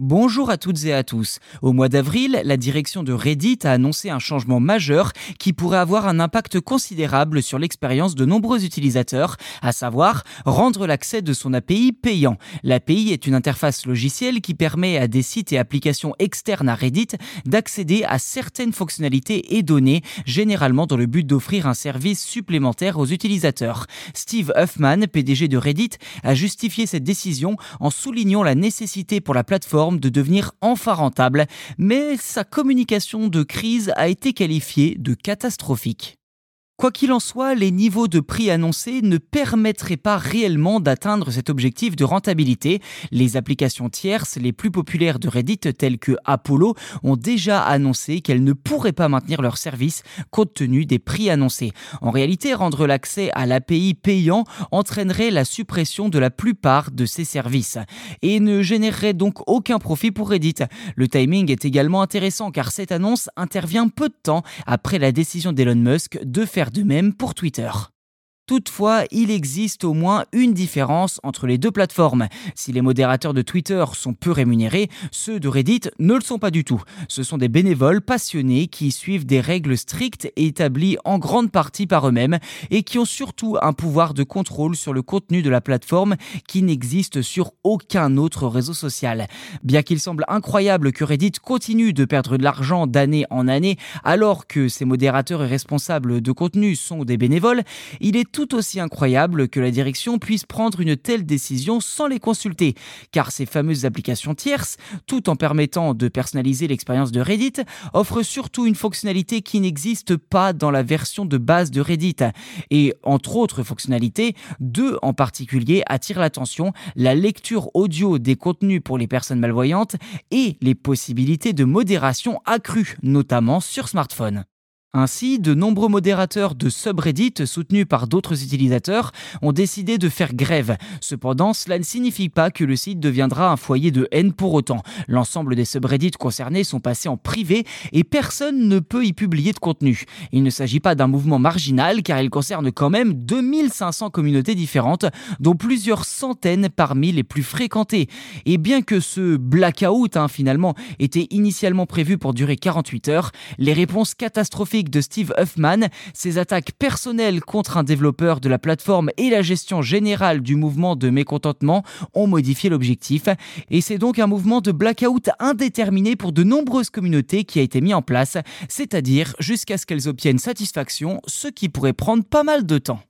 Bonjour à toutes et à tous. Au mois d'avril, la direction de Reddit a annoncé un changement majeur qui pourrait avoir un impact considérable sur l'expérience de nombreux utilisateurs, à savoir rendre l'accès de son API payant. L'API est une interface logicielle qui permet à des sites et applications externes à Reddit d'accéder à certaines fonctionnalités et données, généralement dans le but d'offrir un service supplémentaire aux utilisateurs. Steve Huffman, PDG de Reddit, a justifié cette décision en soulignant la nécessité pour la plateforme de devenir enfin rentable, mais sa communication de crise a été qualifiée de catastrophique. Quoi qu'il en soit, les niveaux de prix annoncés ne permettraient pas réellement d'atteindre cet objectif de rentabilité. Les applications tierces les plus populaires de Reddit telles que Apollo ont déjà annoncé qu'elles ne pourraient pas maintenir leur service compte tenu des prix annoncés. En réalité, rendre l'accès à l'API payant entraînerait la suppression de la plupart de ces services et ne générerait donc aucun profit pour Reddit. Le timing est également intéressant car cette annonce intervient peu de temps après la décision d'Elon Musk de faire de même pour Twitter. Toutefois, il existe au moins une différence entre les deux plateformes. Si les modérateurs de Twitter sont peu rémunérés, ceux de Reddit ne le sont pas du tout. Ce sont des bénévoles passionnés qui suivent des règles strictes et établies en grande partie par eux-mêmes et qui ont surtout un pouvoir de contrôle sur le contenu de la plateforme qui n'existe sur aucun autre réseau social. Bien qu'il semble incroyable que Reddit continue de perdre de l'argent d'année en année alors que ses modérateurs et responsables de contenu sont des bénévoles, il est tout aussi incroyable que la direction puisse prendre une telle décision sans les consulter, car ces fameuses applications tierces, tout en permettant de personnaliser l'expérience de Reddit, offrent surtout une fonctionnalité qui n'existe pas dans la version de base de Reddit. Et entre autres fonctionnalités, deux en particulier attirent l'attention, la lecture audio des contenus pour les personnes malvoyantes et les possibilités de modération accrues, notamment sur smartphone. Ainsi, de nombreux modérateurs de subreddit soutenus par d'autres utilisateurs ont décidé de faire grève. Cependant, cela ne signifie pas que le site deviendra un foyer de haine pour autant. L'ensemble des subreddits concernés sont passés en privé et personne ne peut y publier de contenu. Il ne s'agit pas d'un mouvement marginal car il concerne quand même 2500 communautés différentes, dont plusieurs centaines parmi les plus fréquentées. Et bien que ce blackout hein, finalement était initialement prévu pour durer 48 heures, les réponses catastrophiques de Steve Huffman, ses attaques personnelles contre un développeur de la plateforme et la gestion générale du mouvement de mécontentement ont modifié l'objectif. Et c'est donc un mouvement de blackout indéterminé pour de nombreuses communautés qui a été mis en place, c'est-à-dire jusqu'à ce qu'elles obtiennent satisfaction, ce qui pourrait prendre pas mal de temps.